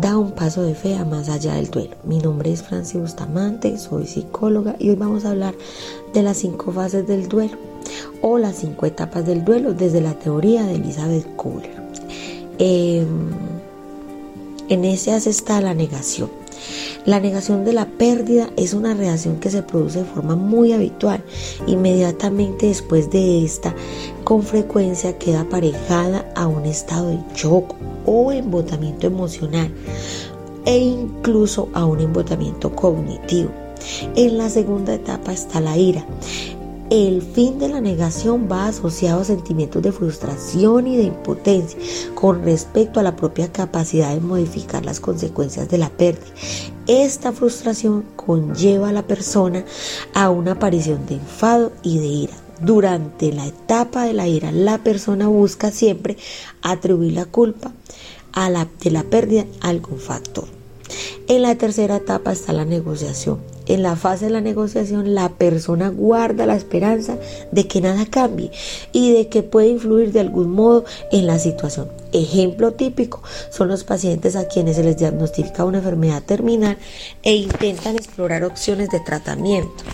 da un paso de fe a más allá del duelo. Mi nombre es Francis Bustamante, soy psicóloga y hoy vamos a hablar de las cinco fases del duelo o las cinco etapas del duelo desde la teoría de Elizabeth Kohler. Em, en ese está la negación. La negación de la pérdida es una reacción que se produce de forma muy habitual. Inmediatamente después de esta, con frecuencia queda aparejada a un estado de shock o embotamiento emocional e incluso a un embotamiento cognitivo. En la segunda etapa está la ira. El fin de la negación va asociado a sentimientos de frustración y de impotencia con respecto a la propia capacidad de modificar las consecuencias de la pérdida. Esta frustración conlleva a la persona a una aparición de enfado y de ira. Durante la etapa de la ira, la persona busca siempre atribuir la culpa a de la pérdida a algún factor. En la tercera etapa está la negociación. En la fase de la negociación, la persona guarda la esperanza de que nada cambie y de que puede influir de algún modo en la situación. Ejemplo típico son los pacientes a quienes se les diagnostica una enfermedad terminal e intentan explorar opciones de tratamiento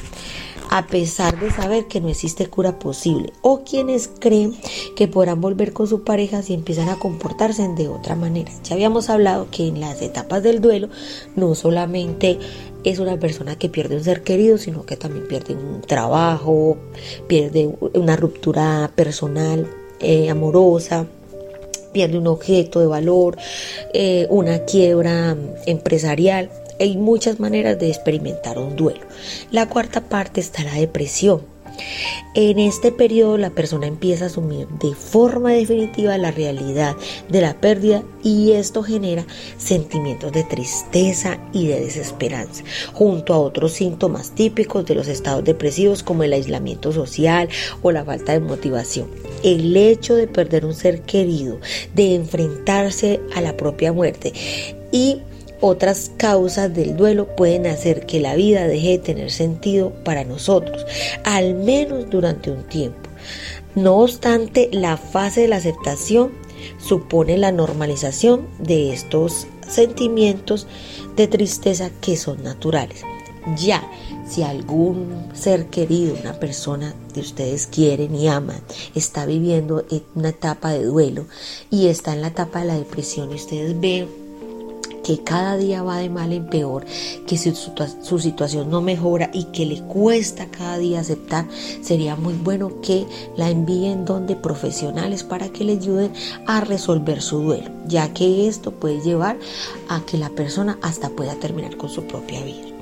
a pesar de saber que no existe cura posible, o quienes creen que podrán volver con su pareja si empiezan a comportarse de otra manera. Ya habíamos hablado que en las etapas del duelo no solamente es una persona que pierde un ser querido, sino que también pierde un trabajo, pierde una ruptura personal, eh, amorosa, pierde un objeto de valor, eh, una quiebra empresarial. Hay muchas maneras de experimentar un duelo. La cuarta parte está la depresión. En este periodo la persona empieza a asumir de forma definitiva la realidad de la pérdida y esto genera sentimientos de tristeza y de desesperanza, junto a otros síntomas típicos de los estados depresivos como el aislamiento social o la falta de motivación. El hecho de perder un ser querido, de enfrentarse a la propia muerte y otras causas del duelo pueden hacer que la vida deje de tener sentido para nosotros, al menos durante un tiempo. No obstante, la fase de la aceptación supone la normalización de estos sentimientos de tristeza que son naturales. Ya, si algún ser querido, una persona que ustedes quieren y aman, está viviendo una etapa de duelo y está en la etapa de la depresión y ustedes ven que cada día va de mal en peor, que su, su, situación no mejora y que le cuesta cada día aceptar, sería muy bueno que la envíen donde profesionales para que le ayuden a resolver su duelo, ya que esto puede llevar a que la persona hasta pueda terminar con su propia vida.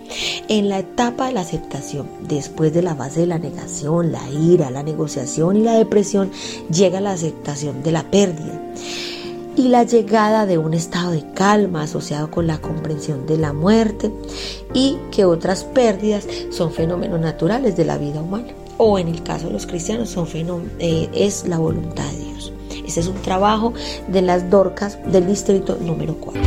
En la etapa de la aceptación, después de la base de la negación, la ira, la negociación y la depresión, llega la aceptación de la pérdida y la llegada de un estado de calma asociado con la comprensión de la muerte y que otras pérdidas son fenómenos naturales de la vida humana o en el caso de los cristianos son eh, es la voluntad de Dios. Ese es un trabajo de las Dorcas del distrito número 4.